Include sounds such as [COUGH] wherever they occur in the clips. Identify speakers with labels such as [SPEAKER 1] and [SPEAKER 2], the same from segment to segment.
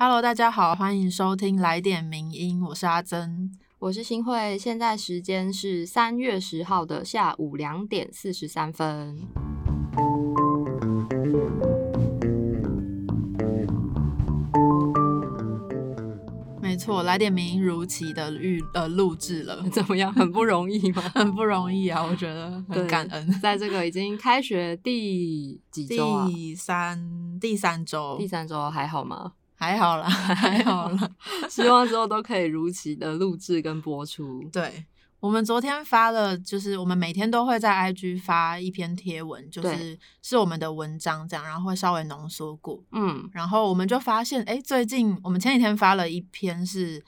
[SPEAKER 1] Hello，大家好，欢迎收听来点名音，我是阿珍。
[SPEAKER 2] 我是新慧，现在时间是三月十号的下午两点四十三分。
[SPEAKER 1] 没错，来点名音如期的预呃录制了，[LAUGHS]
[SPEAKER 2] 怎么样？很不容易吗？[LAUGHS]
[SPEAKER 1] 很不容易啊，我觉得 [LAUGHS] 很感恩。
[SPEAKER 2] 在这个已经开学第几周啊？
[SPEAKER 1] 第三第三周
[SPEAKER 2] 第三周还好吗？
[SPEAKER 1] 还好啦，[LAUGHS] 还好啦。[LAUGHS]
[SPEAKER 2] 希望之后都可以如期的录制跟播出。
[SPEAKER 1] 对，我们昨天发了，就是我们每天都会在 IG 发一篇贴文，就是是我们的文章这样，然后会稍微浓缩过。
[SPEAKER 2] 嗯，
[SPEAKER 1] 然后我们就发现，哎，最近我们前几天发了一篇是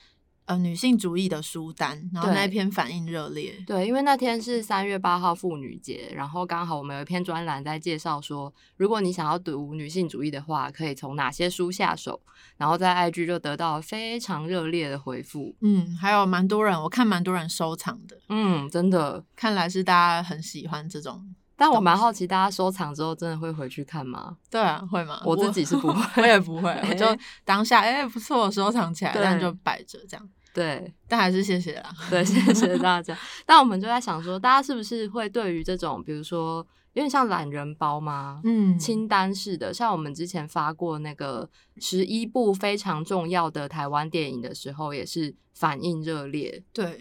[SPEAKER 1] 呃女性主义的书单，然后那一篇反应热烈。
[SPEAKER 2] 对，因为那天是三月八号妇女节，然后刚好我们有一篇专栏在介绍说，如果你想要读女性主义的话，可以从哪些书下手，然后在 IG 就得到非常热烈的回复。
[SPEAKER 1] 嗯，还有蛮多人，我看蛮多人收藏的，
[SPEAKER 2] 嗯，真的。
[SPEAKER 1] 看来是大家很喜欢这种。
[SPEAKER 2] 但我蛮好奇，大家收藏之后真的会回去看吗？[LAUGHS]
[SPEAKER 1] 对啊，会吗？
[SPEAKER 2] 我自己是不 [LAUGHS] 会
[SPEAKER 1] 我也不会，我就
[SPEAKER 2] 哎 [LAUGHS]
[SPEAKER 1] 当下哎、不错，收藏起来，
[SPEAKER 2] 对
[SPEAKER 1] 但就摆着这样。
[SPEAKER 2] 对
[SPEAKER 1] 但还是谢谢啦。
[SPEAKER 2] 对，谢谢大家。[LAUGHS] 但我们就在想说，大家是不是会对于这种，比如说有点像懒人包吗？
[SPEAKER 1] 嗯，
[SPEAKER 2] 清单式的，像我们之前发过那个十一部非常重要的台湾电影的时候，也是反应热烈。
[SPEAKER 1] 对，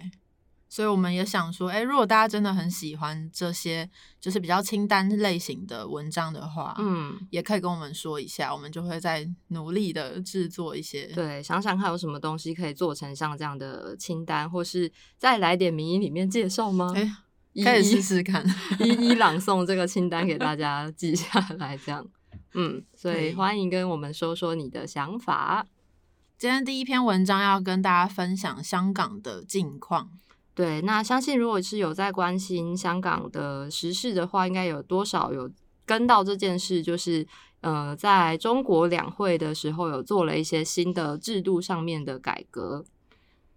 [SPEAKER 1] 所以我们也想说，哎、如果大家真的很喜欢这些就是比较清单类型的文章的话，
[SPEAKER 2] 嗯，
[SPEAKER 1] 也可以跟我们说一下，我们就会再努力的制作一些。
[SPEAKER 2] 对，想想看有什么东西可以做成像这样的清单，或是再来点名义里面介绍吗？
[SPEAKER 1] 哎、
[SPEAKER 2] 一
[SPEAKER 1] 可以试试看。[LAUGHS]
[SPEAKER 2] 一一朗诵这个清单给大家记下来，这样。嗯，所
[SPEAKER 1] 以
[SPEAKER 2] 欢迎跟我们说说你的想法。
[SPEAKER 1] 今天第一篇文章要跟大家分享香港的近况。
[SPEAKER 2] 对，那相信如果是有在关心香港的时事的话，应该有多少有跟到这件事，就是呃，在中国两会的时候有做了一些新的制度上面的改革。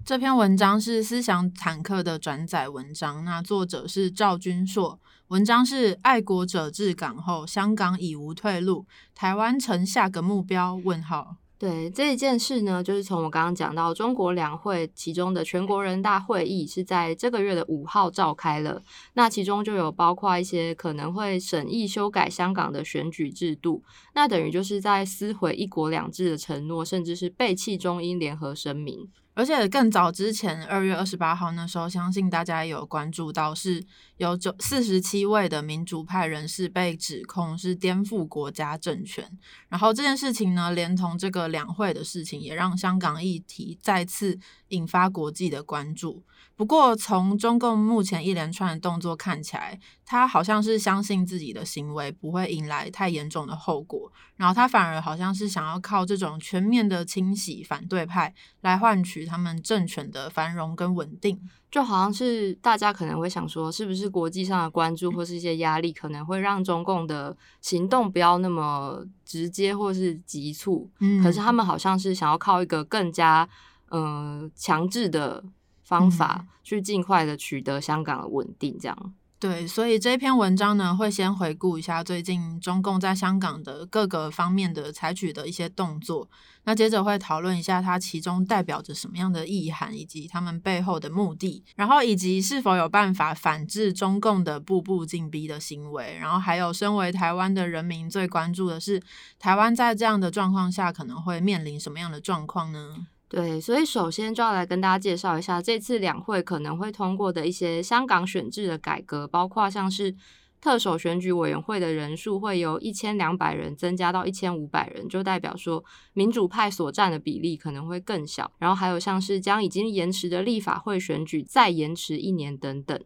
[SPEAKER 1] 这篇文章是思想坦克的转载文章，那作者是赵君硕。文章是爱国者治港后，香港已无退路，台湾成下个目标？问号。
[SPEAKER 2] 对这一件事呢，就是从我刚刚讲到中国两会其中的全国人大会议是在这个月的五号召开了，那其中就有包括一些可能会审议修改香港的选举制度，那等于就是在撕毁一国两制的承诺，甚至是背弃中英联合声明。
[SPEAKER 1] 而且更早之前，二月二十八号那时候，相信大家也有关注到，是有九四十七位的民主派人士被指控是颠覆国家政权。然后这件事情呢，连同这个两会的事情，也让香港议题再次引发国际的关注。不过，从中共目前一连串的动作看起来，他好像是相信自己的行为不会引来太严重的后果，然后他反而好像是想要靠这种全面的清洗反对派来换取他们政权的繁荣跟稳定。
[SPEAKER 2] 就好像是大家可能会想说，是不是国际上的关注或是一些压力，可能会让中共的行动不要那么直接或是急促？
[SPEAKER 1] 嗯
[SPEAKER 2] 可是他们好像是想要靠一个更加呃强制的方法，
[SPEAKER 1] 嗯
[SPEAKER 2] 去尽快的取得香港的稳定，这样。
[SPEAKER 1] 对，所以这篇文章呢，会先回顾一下最近中共在香港的各个方面的采取的一些动作，那接着会讨论一下它其中代表着什么样的意涵，以及他们背后的目的，然后以及是否有办法反制中共的步步进逼的行为，然后还有身为台湾的人民最关注的是，台湾在这样的状况下可能会面临什么样的状况呢？
[SPEAKER 2] 对，所以首先就要来跟大家介绍一下这次两会可能会通过的一些香港选制的改革，包括像是特首选举委员会的人数会由一千两百人增加到一千五百人，就代表说民主派所占的比例可能会更小。然后还有像是将已经延迟的立法会选举再延迟一年等等。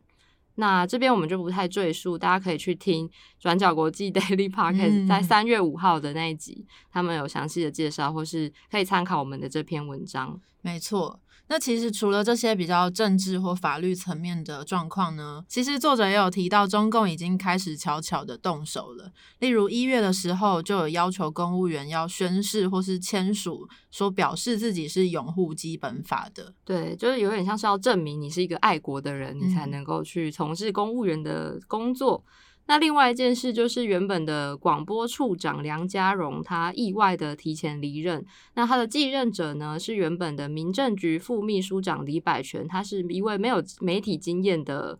[SPEAKER 2] 那这边我们就不太赘述，大家可以去听转角国际 [LAUGHS] Daily Podcast、
[SPEAKER 1] 嗯
[SPEAKER 2] 在三月五号的那一集，他们有详细的介绍，或是可以参考我们的这篇文章。
[SPEAKER 1] 没错。那其实除了这些比较政治或法律层面的状况呢，其实作者也有提到，中共已经开始悄悄的动手了。例如一月的时候，就有要求公务员要宣誓或是签署，说表示自己是拥护基本法的。
[SPEAKER 2] 对，就是有点像是要证明你是一个爱国的人，你才
[SPEAKER 1] 嗯
[SPEAKER 2] 能够去从事公务员的工作。那另外一件事就是原本的广播处长梁家荣，他意外的提前离任。那他的继任者呢，是原本的民政局副秘书长李百全，他是一位没有媒体经验的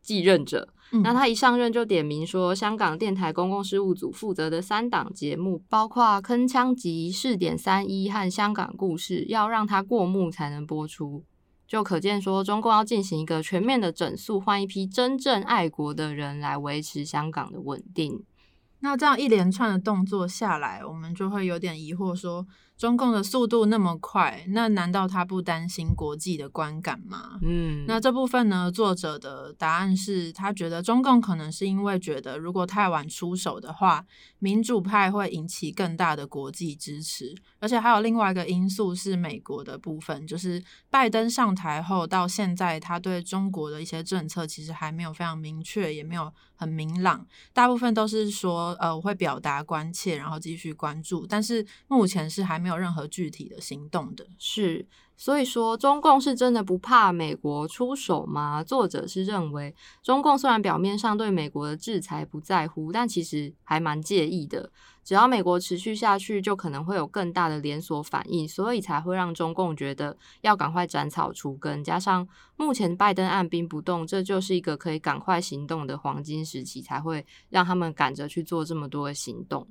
[SPEAKER 2] 继任者。那他一上任就点名说，香港电台公共事务组负责的三档节目，包括《铿锵集》、《试点三一》和《香港故事》，要让他过目才能播出。就可见说，中共要进行一个全面的整肃，换一批真正爱国的人来维持香港的稳定。
[SPEAKER 1] 那这样一连串的动作下来，我们就会有点疑惑说。中共的速度那么快，那难道他不担心国际的观感吗？嗯，那这部分呢？作者的答案是他觉得中共可能是因为觉得如果太晚出手的话，民主派会引起更大的国际支持，而且还有另外一个因素是美国的部分，就是拜登上台后到现在，他对中国的一些政策其实还没有非常明确，也没有很明朗，大部分都是说呃我会表达关切，然后继续关注，但是目前是还没。没有任何具体的行动的
[SPEAKER 2] 是，所以说中共是真的不怕美国出手吗？作者是认为，中共虽然表面上对美国的制裁不在乎，但其实还蛮介意的。只要美国持续下去，就可能会有更大的连锁反应，所以才会让中共觉得要赶快斩草除根。加上目前拜登按兵不动，这就是一个可以赶快行动的黄金时期，才会让他们赶着去做这么多的行动。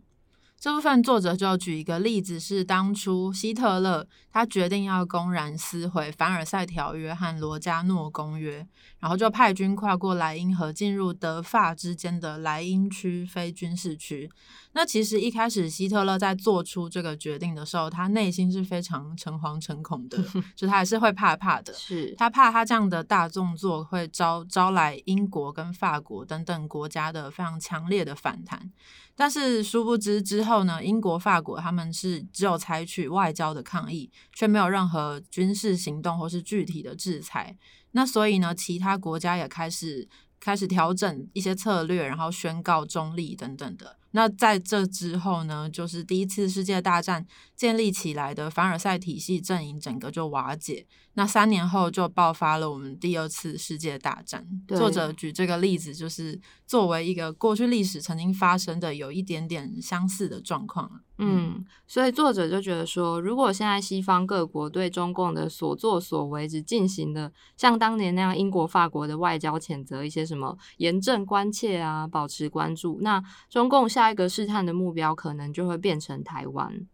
[SPEAKER 1] 这部分作者就举一个例子，是当初希特勒他决定要公然撕毁凡尔赛条约和罗加诺公约，然后就派军跨过莱茵河进入德法之间的莱茵区非军事区。那其实一开始希特勒在做出这个决定的时候，他内心是非常诚惶诚恐的，[LAUGHS] 就他还是会怕怕的，
[SPEAKER 2] 是
[SPEAKER 1] 他怕他这样的大动作会招招来英国跟法国等等国家的非常强烈的反弹。但是殊不知之后呢，英国、法国他们是只有采取外交的抗议，却没有任何军事行动或是具体的制裁。那所以呢，其他国家也开始开始调整一些策略，然后宣告中立等等的。那在这之后呢，就是第一次世界大战建立起来的凡尔赛体系阵营整个就瓦解。那三年后就爆发了我们第二次世界大战。作者举这个例子，就是作为一个过去历史曾经发生的有一点点相似的状况。
[SPEAKER 2] 嗯，所以作者就觉得说，如果现在西方各国对中共的所作所为只进行了像当年那样英国、法国的外交谴责，一些什么严正关切啊，保持关注，那中共下一个试探的目标可能就会变成台湾。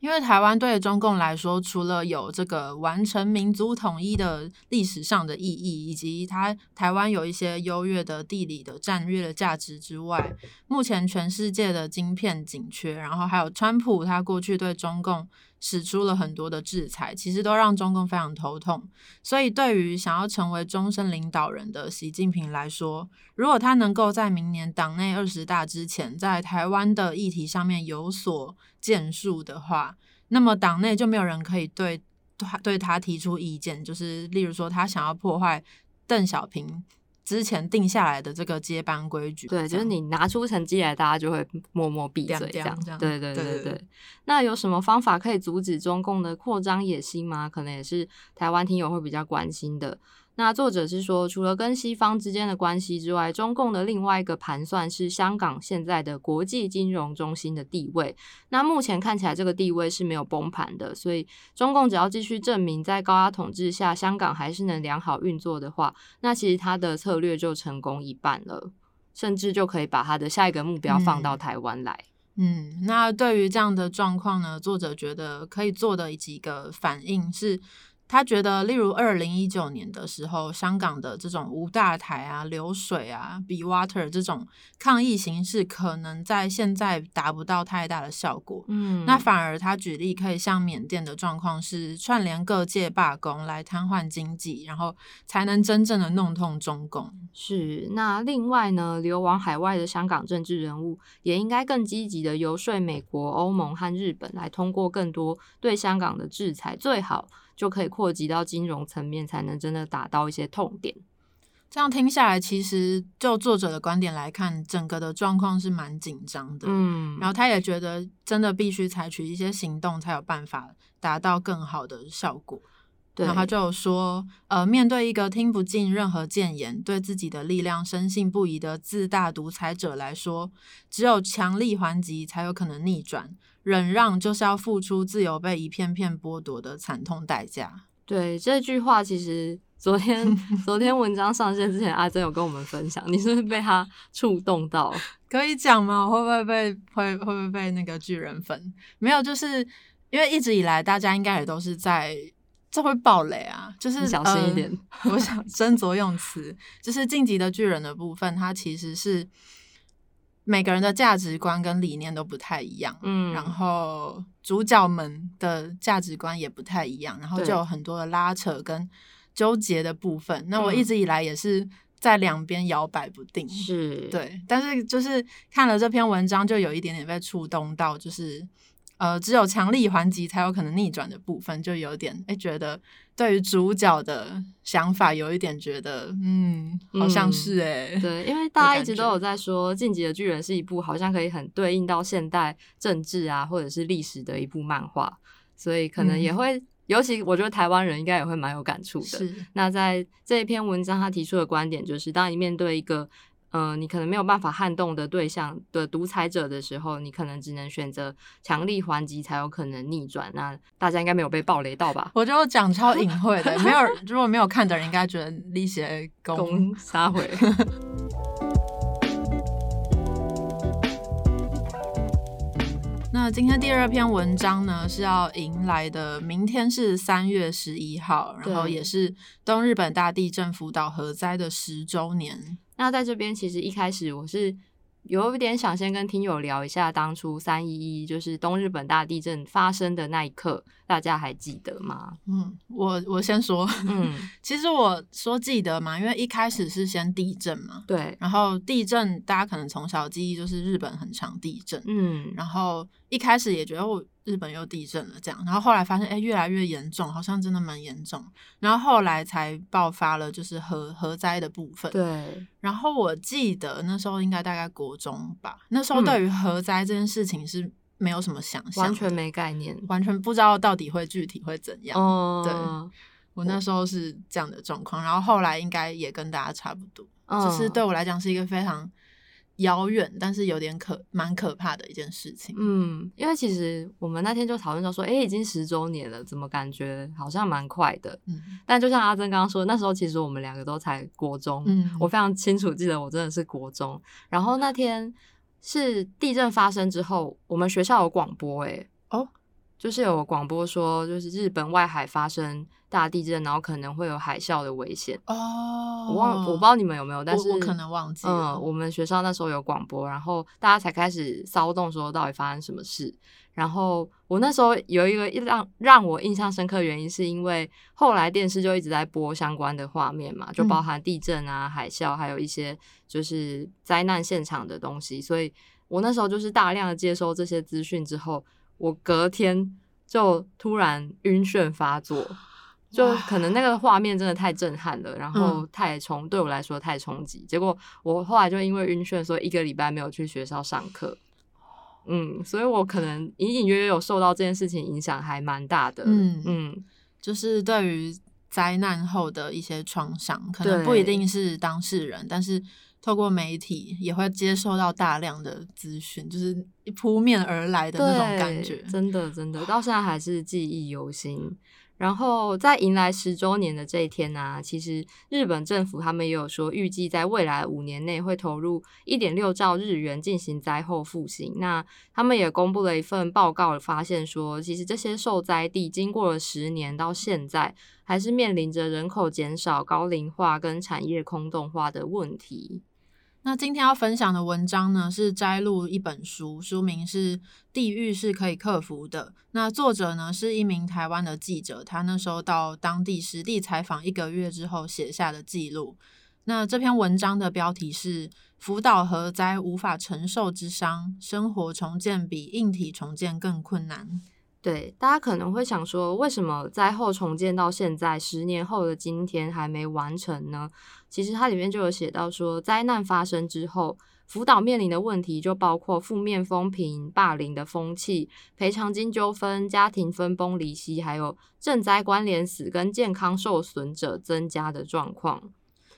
[SPEAKER 1] 因为台湾对中共来说，除了有这个完成民族统一的历史上的意义，以及它台湾有一些优越的地理的战略的价值之外，目前全世界的晶片紧缺，然后还有川普他过去对中共使出了很多的制裁，其实都让中共非常头痛。所以，对于想要成为终身领导人的习近平来说，如果他能够在明年党内二十大之前，在台湾的议题上面有所建树的话，那么党内就没有人可以对他对他提出意见，就是例如说他想要破坏邓小平之前定下来的这个接班规矩。
[SPEAKER 2] 对，就是你拿出成绩来，大家就会默默闭嘴这样。对对对对。那有什么方法可以阻止中共的扩张野心吗？可能也是台湾听友会比较关心的。那作者是说，除了跟西方之间的关系之外，中共的另外一个盘算是香港现在的国际金融中心的地位。那目前看起来这个地位是没有崩盘的，所以中共只要继续证明在高压统治下香港还是能良好运作的话，那其实他的策略就成功一半了，甚至就可以把他的下一个目标放到台湾来。
[SPEAKER 1] 嗯，那对于这样的状况呢，作者觉得可以做的几个反应是。他觉得，例如二零一九年的时候，香港的这种无大台啊、流水啊、Be Water 这种抗议形式，可能在现在达不到太大的效果。嗯，那反而他举例可以像缅甸的状况是串联各界罢工来瘫痪经济，然后才能真正的弄痛中共。
[SPEAKER 2] 是。那另外呢，流亡海外的香港政治人物也应该更积极的游说美国、欧盟和日本，来通过更多对香港的制裁，最好。就可以扩及到金融层面，才能真的打到一些痛点。
[SPEAKER 1] 这样听下来，其实就作者的观点来看，整个的状况是蛮紧张的。嗯，然后他也觉得，真的必须采取一些行动，才有办法达到更好的效果。然后他就说，呃，面对一个听不进任何谏言、对自己的力量深信不疑的自大独裁者来说，只有强力还击才有可能逆转，忍让就是要付出自由被一片片剥夺的惨痛代价。
[SPEAKER 2] 对这句话，其实昨天昨天文章上线之前，阿珍有跟我们分享，你是不是被他触动到？[LAUGHS]
[SPEAKER 1] 可以讲吗？会不会被会会不会被那个巨人粉？没有，就是因为一直以来大家应该也都是在这会爆雷啊，就是
[SPEAKER 2] 小心一点。
[SPEAKER 1] 我想 [LAUGHS] 斟酌用词，就是晋级的巨人的部分，它其实是每个人的价值观跟理念都不太一样，嗯，然后主角们的价值观也不太一样，然后就有很多的拉扯跟纠结的部分。那我一直以来也是。在两边摇摆不定，
[SPEAKER 2] 是
[SPEAKER 1] 对，但是就是看了这篇文章，就有一点点被触动到，就是呃，只有强力还击才有可能逆转的部分，就有点哎，觉得对于主角的想法有一点觉得，嗯，好像是哎，
[SPEAKER 2] 对，因为大家一直都有在说《进击的巨人》是一部好像可以很对应到现代政治啊，或者是历史的一部漫画，所以可能也会。尤其我觉得台湾人应该也会蛮有感触的。
[SPEAKER 1] 是。
[SPEAKER 2] 那在这一篇文章，他提出的观点就是，当你面对一个，呃，你可能没有办法撼动的对象的独裁者的时候，你可能只能选择强力还击，才有可能逆转。那大家应该没有被暴雷到吧？
[SPEAKER 1] 我就讲超隐晦的，没有，[LAUGHS] 如果没有看的人，应该觉得力血
[SPEAKER 2] 攻 [LAUGHS] 杀回。[LAUGHS]
[SPEAKER 1] 那今天第二篇文章呢，是要迎来的，明天是三月十一号，然后也是东日本大地震福岛核灾的十周年。
[SPEAKER 2] 那在这边，其实一开始我是。有一点想先跟听友聊一下，当初三一一就是东日本大地震发生的那一刻，大家还记得吗？
[SPEAKER 1] 嗯，我我先说，嗯，[LAUGHS] 其实我说记得嘛，因为一开始是先地震嘛，
[SPEAKER 2] 对，
[SPEAKER 1] 然后地震大家可能从小记忆就是日本很常地震，嗯，然后一开始也觉得我。日本又地震了，这样，然后后来发现，哎，越来越严重，好像真的蛮严重，然后后来才爆发了，就是核核灾的部分。
[SPEAKER 2] 对，
[SPEAKER 1] 然后我记得那时候应该大概国中吧，那时候对于核灾这件事情是没有什么想象，
[SPEAKER 2] 完全没概念，
[SPEAKER 1] 完全不知道到底会具体会怎样。哦，对，我那时候是这样的状况，然后后来应该也跟大家差不多，就是对我来讲是一个非常。遥远，但是有点可蛮可怕的一件事情。
[SPEAKER 2] 嗯，因为其实我们那天就讨论到说，哎，已经十周年了，怎么感觉好像蛮快的？嗯，但就像阿珍刚刚说，那时候其实我们两个都才国中。嗯，我非常清楚记得我真的是国中。然后那天是地震发生之后，我们学校有广播，哎，哦，就是有广播说，就是日本外海发生。大地震，然后可能会有海啸的危险哦。我忘，我不知道你们有没有，但是
[SPEAKER 1] 我可能忘记了。
[SPEAKER 2] 嗯，我们学校那时候有广播，然后大家才开始骚动，说到底发生什么事。然后我那时候有一个让让我印象深刻的原因，是因为后来电视就一直在播相关的画面嘛，就包含地震啊、海啸，还有一些就是灾难现场的东西。所以我那时候就是大量的接收这些资讯之后，我隔天就突然晕眩发作。就可能那个画面真的太震撼了，然后太冲，对我来说太冲击。结果我后来就因为晕眩，所以一个礼拜没有去学校上课。嗯，所以我可能隐隐约约有受到这件事情影响，还蛮大的。嗯
[SPEAKER 1] 嗯，就是对于灾难后的一些创伤，可能不一定是当事人，但是透过媒体也会接受到大量的资讯，就是扑面而来的那种感觉。
[SPEAKER 2] 真的真的，到现在还是记忆犹新。然后在迎来十周年的这一天呢，其实日本政府他们也有说，预计在未来五年内会投入一点六兆日元进行灾后复兴。那他们也公布了一份报告，发现说，其实这些受灾地经过了十年到现在，还是面临着人口减少、高龄化跟产业空洞化的问题。
[SPEAKER 1] 那今天要分享的文章呢，是摘录一本书，书名是《地狱是可以克服的》。那作者呢，是一名台湾的记者，他那时候到当地实地采访一个月之后写下的记录。那这篇文章的标题是《福岛核灾无法承受之伤，生活重建比硬体重建更困难》。
[SPEAKER 2] 对，大家可能会想说，为什么灾后重建到现在十年后的今天还没完成呢？其实它里面就有写到说，灾难发生之后，福岛面临的问题就包括负面风评、霸凌的风气、赔偿金纠纷、家庭分崩离析，还有赈灾关联死跟健康受损者增加的状况。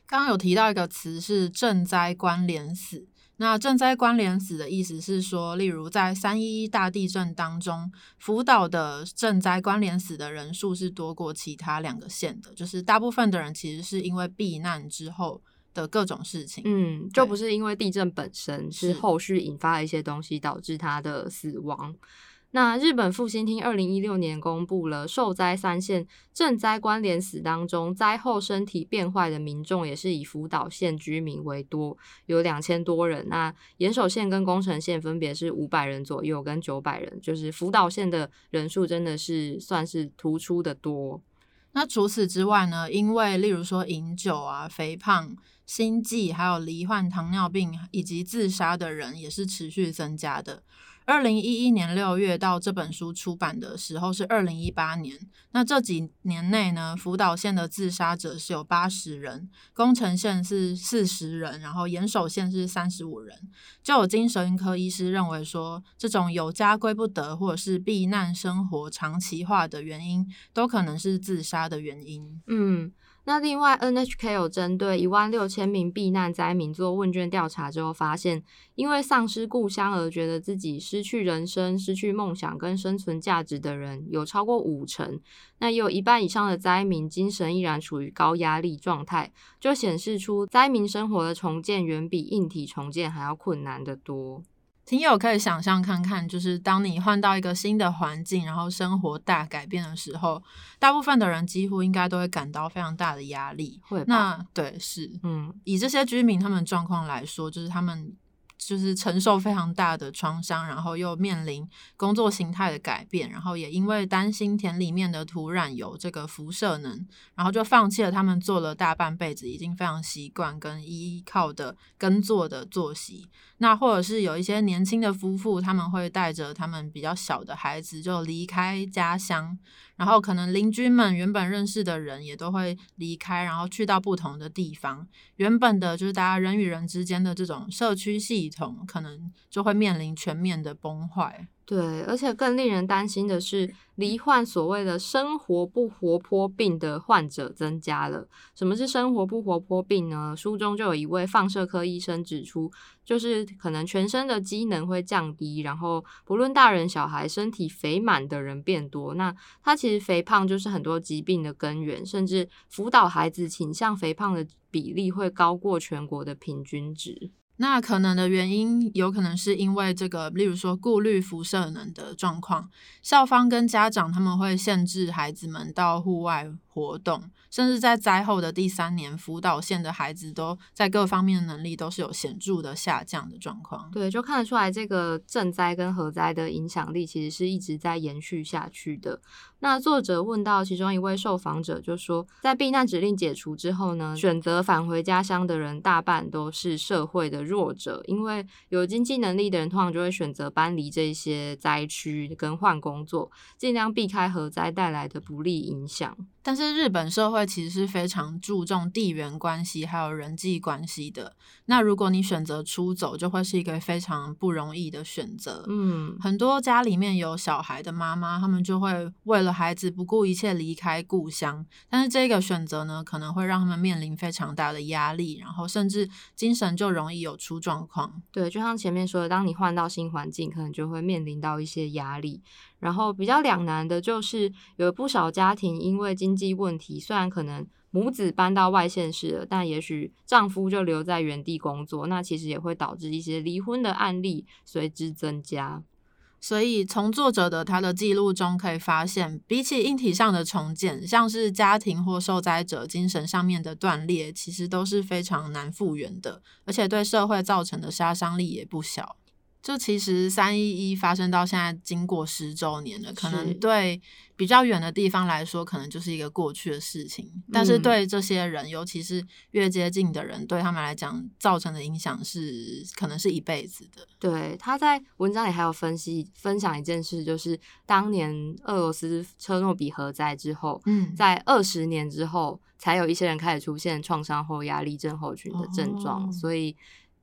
[SPEAKER 1] 刚刚有提到一个词是赈灾关联死。那赈灾关联死的意思是说，例如在三一一大地震当中，福岛的赈灾关联死的人数是多过其他两个县的，就是大部分的人其实是因为避难之后的各种事情，
[SPEAKER 2] 嗯，就不是因为地震本身，是后续引发了一些东西导致他的死亡。那日本复兴厅二零一六年公布了受灾三县赈灾关联死当中，灾后身体变坏的民众也是以福岛县居民为多，有两千多人。那岩手县跟宫城县分别是五百人左右跟九百人，就是福岛县的人数真的是算是突出的多。
[SPEAKER 1] 那除此之外呢？因为例如说饮酒啊、肥胖、心悸，还有罹患糖尿病以及自杀的人也是持续增加的。二零一一年六月到这本书出版的时候是二零一八年，那这几年内呢，福岛县的自杀者是有八十人，宫城县是四十人，然后岩手县是三十五人。就有精神科医师认为说，这种有家归不得或者是避难生活长期化的原因，都可能是自杀的原因。
[SPEAKER 2] 嗯。那另外，NHK 有针对一万六千名避难灾民做问卷调查之后，发现因为丧失故乡而觉得自己失去人生、失去梦想跟生存价值的人有超过五成。那也有一半以上的灾民精神依然处于高压力状态，就显示出灾民生活的重建远比硬体重建还要困难得多。
[SPEAKER 1] 听友可以想象看看，就是当你换到一个新的环境，然后生活大改变的时候，大部分的人几乎应该都会感到非常大的压力。
[SPEAKER 2] 会，
[SPEAKER 1] 那对是，嗯，以这些居民他们状况来说，就是他们。就是承受非常大的创伤，然后又面临工作形态的改变，然后也因为担心田里面的土壤有这个辐射能，然后就放弃了他们做了大半辈子已经非常习惯跟依靠的耕作的作息。那或者是有一些年轻的夫妇，他们会带着他们比较小的孩子就离开家乡。然后可能邻居们原本认识的人也都会离开，然后去到不同的地方。原本的就是大家人与人之间的这种社区系统，可能就会面临全面的崩坏。
[SPEAKER 2] 对，而且更令人担心的是，罹患所谓的生活不活泼病的患者增加了。什么是生活不活泼病呢？书中就有一位放射科医生指出，就是可能全身的机能会降低，然后不论大人小孩，身体肥满的人变多。那他其实肥胖就是很多疾病的根源，甚至辅导孩子倾向肥胖的比例会高过全国的平均值。
[SPEAKER 1] 那可能的原因，有可能是因为这个，例如说顾虑辐射能的状况，校方跟家长他们会限制孩子们到户外活动，甚至在灾后的第三年，福岛县的孩子都在各方面能力都是有显著的下降的状况。
[SPEAKER 2] 对，就看得出来这个赈灾跟核灾的影响力其实是一直在延续下去的。那作者问到其中一位受访者，就说在避难指令解除之后呢，选择返回家乡的人大半都是社会的弱者，因为有经济能力的人通常就会选择搬离这些灾区跟换工作，尽量避开核灾带来的不利影响。
[SPEAKER 1] 但是日本社会其实是非常注重地缘关系还有人际关系的。那如果你选择出走，就会是一个非常不容易的选择。嗯，很多家里面有小孩的妈妈，他们就会为了孩子不顾一切离开故乡。但是这个选择呢，可能会让他们面临非常大的压力，然后甚至精神就容易有出状况。
[SPEAKER 2] 对，就像前面说的，当你换到新环境，可能就会面临到一些压力。然后比较两难的就是，有不少家庭因为经济问题，虽然可能母子搬到外县市了，但也许丈夫就留在原地工作，那其实也会导致一些离婚的案例随之增加。
[SPEAKER 1] 所以从作者的他的记录中可以发现，比起硬体上的重建，像是家庭或受灾者精神上面的断裂，其实都是非常难复原的，而且对社会造成的杀伤力也不小。就其实三一一发生到现在，经过十周年了，可能对比较远的地方来说，可能就是一个过去的事情。但是对这些人，尤其是越接近的人，对他们来讲，造成的影响是可能是一辈子的。
[SPEAKER 2] 对，他在文章里还有分析分享一件事，就是当年俄罗斯车诺比核灾之后，嗯，在二十年之后，才有一些人开始出现创伤后压力症候群的症状，所以。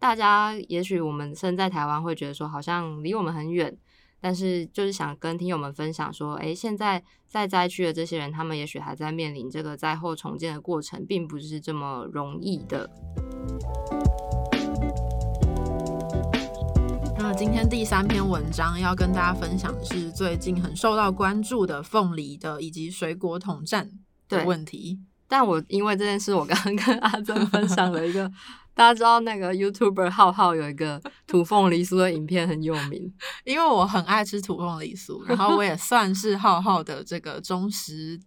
[SPEAKER 2] 大家也许我们身在台湾会觉得说好像离我们很远，但是就是想跟听友们分享说，诶，现在在灾区的这些人，他们也许还在面临这个灾后重建的过程，并不是这么容易的。
[SPEAKER 1] 那今天第三篇文章要跟大家分享的是最近很受到关注的凤梨的以及水果统战的问题。
[SPEAKER 2] 但我因为这件事，我刚刚跟阿珍分享了一个，大家知道那个 YouTuber 浩浩有一个 [LAUGHS] 土凤梨酥的影片很有名，
[SPEAKER 1] 因为我很爱吃土凤梨酥，然后我也算是浩浩的这个忠实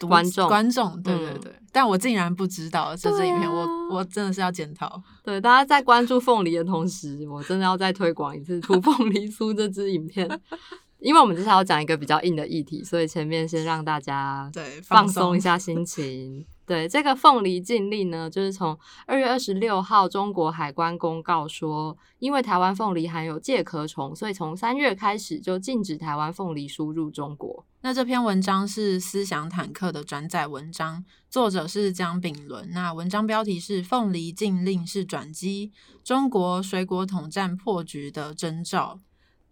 [SPEAKER 2] 观众
[SPEAKER 1] 观众，对对对，但我竟然不知道这支影片，我我真的是要检讨。
[SPEAKER 2] 对，大家在关注凤梨的同时，我真的要再推广一次土凤梨酥这支影片。[LAUGHS] 因为我们接下来要讲一个比较硬的议题，所以前面先让大家
[SPEAKER 1] 对
[SPEAKER 2] 放松一下心情。对这个凤梨禁令呢，就是从二月二十六号，中国海关公告说，因为台湾凤梨含有介壳虫，所以从三月开始就禁止台湾凤梨输入中国。
[SPEAKER 1] 那这篇文章是思想坦克的转载文章，作者是江炳伦。那文章标题是《凤梨禁令是转机，中国水果统战破局的征兆》。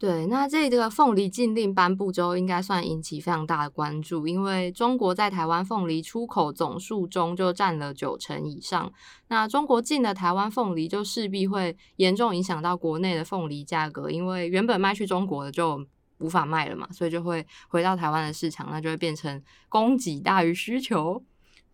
[SPEAKER 2] 对，那这个凤梨禁令颁布之后，应该算引起非常大的关注，因为中国在台湾凤梨出口总数中就占了九成以上。那中国禁了台湾凤梨，就势必会严重影响到国内的凤梨价格，因为原本卖去中国的就无法卖了嘛，所以就会回到台湾的市场，那就会变成供给大于需求。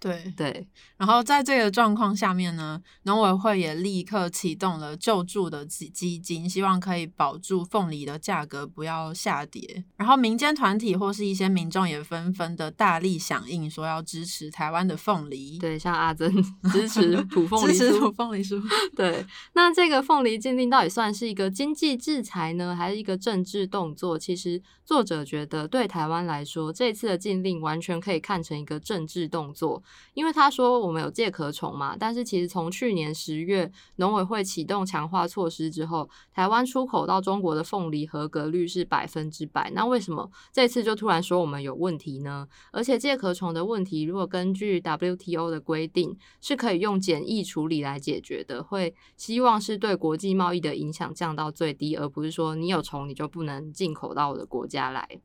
[SPEAKER 1] 对
[SPEAKER 2] 对，
[SPEAKER 1] 然后在这个状况下面呢，农委会也立刻启动了救助的基基金，希望可以保住凤梨的价格不要下跌。然后民间团体或是一些民众也纷纷的大力响应，说要支持台湾的凤梨。
[SPEAKER 2] 对，像阿珍 [LAUGHS] 支持土凤梨，
[SPEAKER 1] 支持土凤梨酥。
[SPEAKER 2] 对，那这个凤梨禁令到底算是一个经济制裁呢，还是一个政治动作？其实作者觉得，对台湾来说，这次的禁令完全可以看成一个政治动作。因为他说我们有介壳虫嘛，但是其实从去年十月农委会启动强化措施之后，台湾出口到中国的凤梨合格率是百分之百。那为什么这次就突然说我们有问题呢？而且介壳虫的问题，如果根据 WTO 的规定，是可以用简易处理来解决的，会希望是对国际贸易的影响降到最低，而不是说你有虫你就不能进口到我的国家来。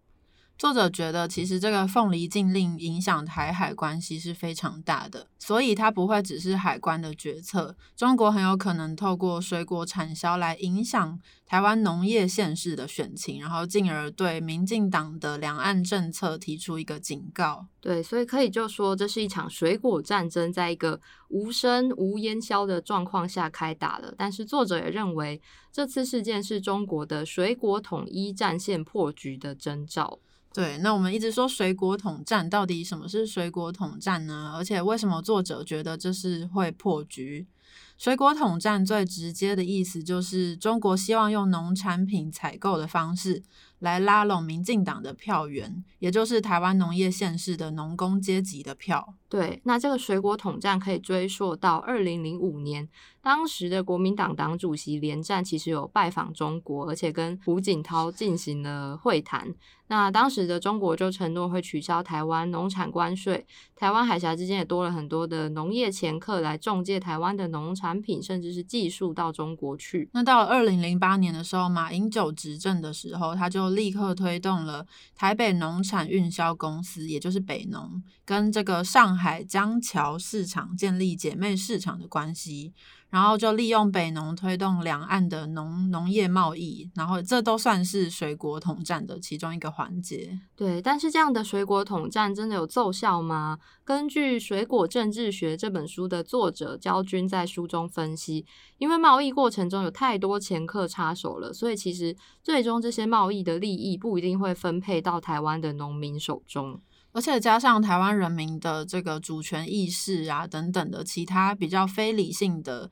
[SPEAKER 1] 作者觉得，其实这个凤梨禁令影响台海关系是非常大的，所以它不会只是海关的决策。中国很有可能透过水果产销来影响台湾农业县市的选情，然后进而对民进党的两岸政策提出一个警告。
[SPEAKER 2] 对，所以可以就说这是一场水果战争，在一个无声无烟消的状况下开打了。但是作者也认为，这次事件是中国的水果统一战线破局的征兆。
[SPEAKER 1] 对，那我们一直说水果统战，到底什么是水果统战呢？而且为什么作者觉得这是会破局？水果统战最直接的意思就是中国希望用农产品采购的方式。来拉拢民进党的票源，也就是台湾农业县市的农工阶级的票。
[SPEAKER 2] 对，那这个水果统战可以追溯到二零零五年，当时的国民党党主席连战其实有拜访中国，而且跟胡锦涛进行了会谈。那当时的中国就承诺会取消台湾农产关税，台湾海峡之间也多了很多的农业掮客来中介台湾的农产品，甚至是技术到中国去。
[SPEAKER 1] 那到了二零零八年的时候，马英九执政的时候，他就立刻推动了台北农产运销公司，也就是北农，跟这个上海江桥市场建立姐妹市场的关系。然后就利用北农推动两岸的农农业贸易，然后这都算是水果统战的其中一个环节。
[SPEAKER 2] 对，但是这样的水果统战真的有奏效吗？根据《水果政治学》这本书的作者焦军在书中分析，因为贸易过程中有太多掮客插手了，所以其实最终这些贸易的利益不一定会分配到台湾的农民手中。
[SPEAKER 1] 而且加上台湾人民的这个主权意识啊等等的其他比较非理性的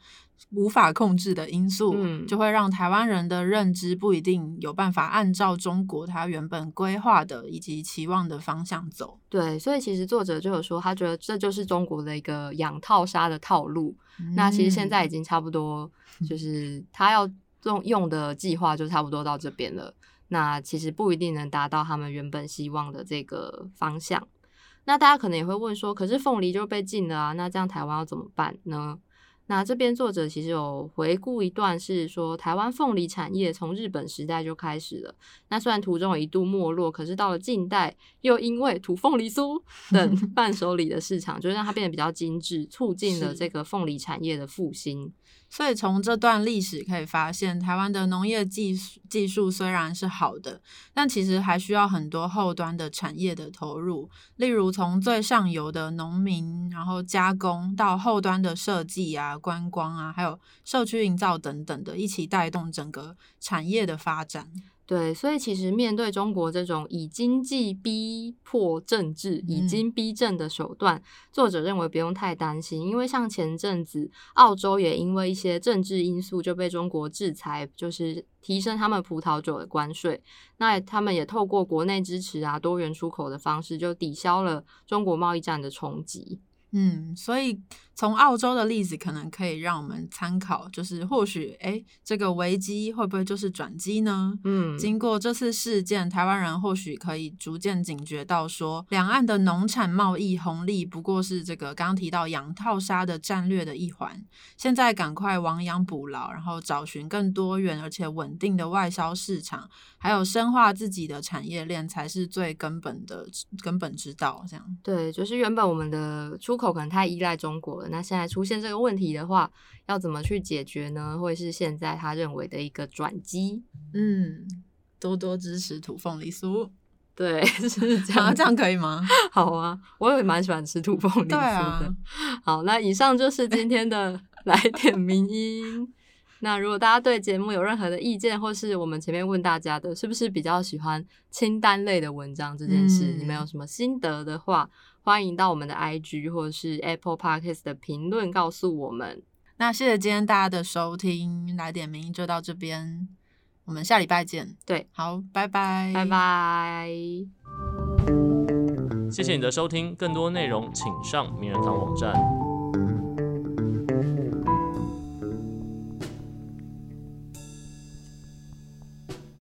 [SPEAKER 1] 无法控制的因素，嗯，就会让台湾人的认知不一定有办法按照中国他原本规划的以及期望的方向走。
[SPEAKER 2] 对，所以其实作者就有说，他觉得这就是中国的一个养套杀的套路。那其实现在已经差不多，就是他要用用的计划就差不多到这边了。那其实不一定能达到他们原本希望的这个方向。那大家可能也会问说，可是凤梨就被禁了啊，那这样台湾要怎么办呢？那这边作者其实有回顾一段，是说台湾凤梨产业从日本时代就开始了。那虽然途中有一度没落，可是到了近代，又因为土凤梨酥 [LAUGHS] 等伴手礼的市场，就让它变得比较精致，促进了这个凤梨产业的复兴。
[SPEAKER 1] 所以从这段历史可以发现，台湾的农业技术技术虽然是好的，但其实还需要很多后端的产业的投入，例如从最上游的农民，然后加工到后端的设计啊、观光啊，还有社区营造等等的，一起带动整个产业的发展。
[SPEAKER 2] 对，所以其实面对中国这种以经济逼迫政治、以
[SPEAKER 1] 嗯
[SPEAKER 2] 经逼政的手段，作者认为不用太担心，因为像前阵子澳洲也因为一些政治因素就被中国制裁，就是提升他们葡萄酒的关税。那他们也透过国内支持啊、多元出口的方式，就抵消了中国贸易战的冲击。
[SPEAKER 1] 嗯，所以从澳洲的例子可能可以让我们参考，就是或许哎，这个危机会不会就是转机呢？
[SPEAKER 2] 嗯，
[SPEAKER 1] 经过这次事件，台湾人或许可以逐渐警觉到说，两岸的农产贸易红利不过是这个刚刚提到养套杀的战略的一环。现在赶快亡羊补牢，然后找寻更多元而且稳定的外销市场，还有深化自己的产业链，才是最根本的根本之道。这样，
[SPEAKER 2] 对，就是原本我们的出口可能太依赖中国了，那现在出现这个问题的话，要怎么去解决呢？会是现在他认为的一个转机。
[SPEAKER 1] 嗯，多多支持土凤梨酥，
[SPEAKER 2] 对，[LAUGHS] 是这
[SPEAKER 1] 啊，[LAUGHS]
[SPEAKER 2] 样，
[SPEAKER 1] 这样可以吗？[LAUGHS]
[SPEAKER 2] 好啊，我也蛮喜欢吃土凤梨酥的。
[SPEAKER 1] 啊，
[SPEAKER 2] 好，那以上就是今天的来点名音。那如果大家对节目有任何的意见，或是我们前面问大家的，是不是比较喜欢清单类的文章这件事，
[SPEAKER 1] 嗯
[SPEAKER 2] 你们有什么心得的话，欢迎到我们的 IG 或者是 Apple Podcast 的评论告诉我们。
[SPEAKER 1] 那谢谢今天大家的收听，来点名就到这边，我们下礼拜见。
[SPEAKER 2] 对，
[SPEAKER 1] 好，拜拜，
[SPEAKER 2] 拜。拜。
[SPEAKER 3] 谢谢你的收听，更多内容请上名人堂网站。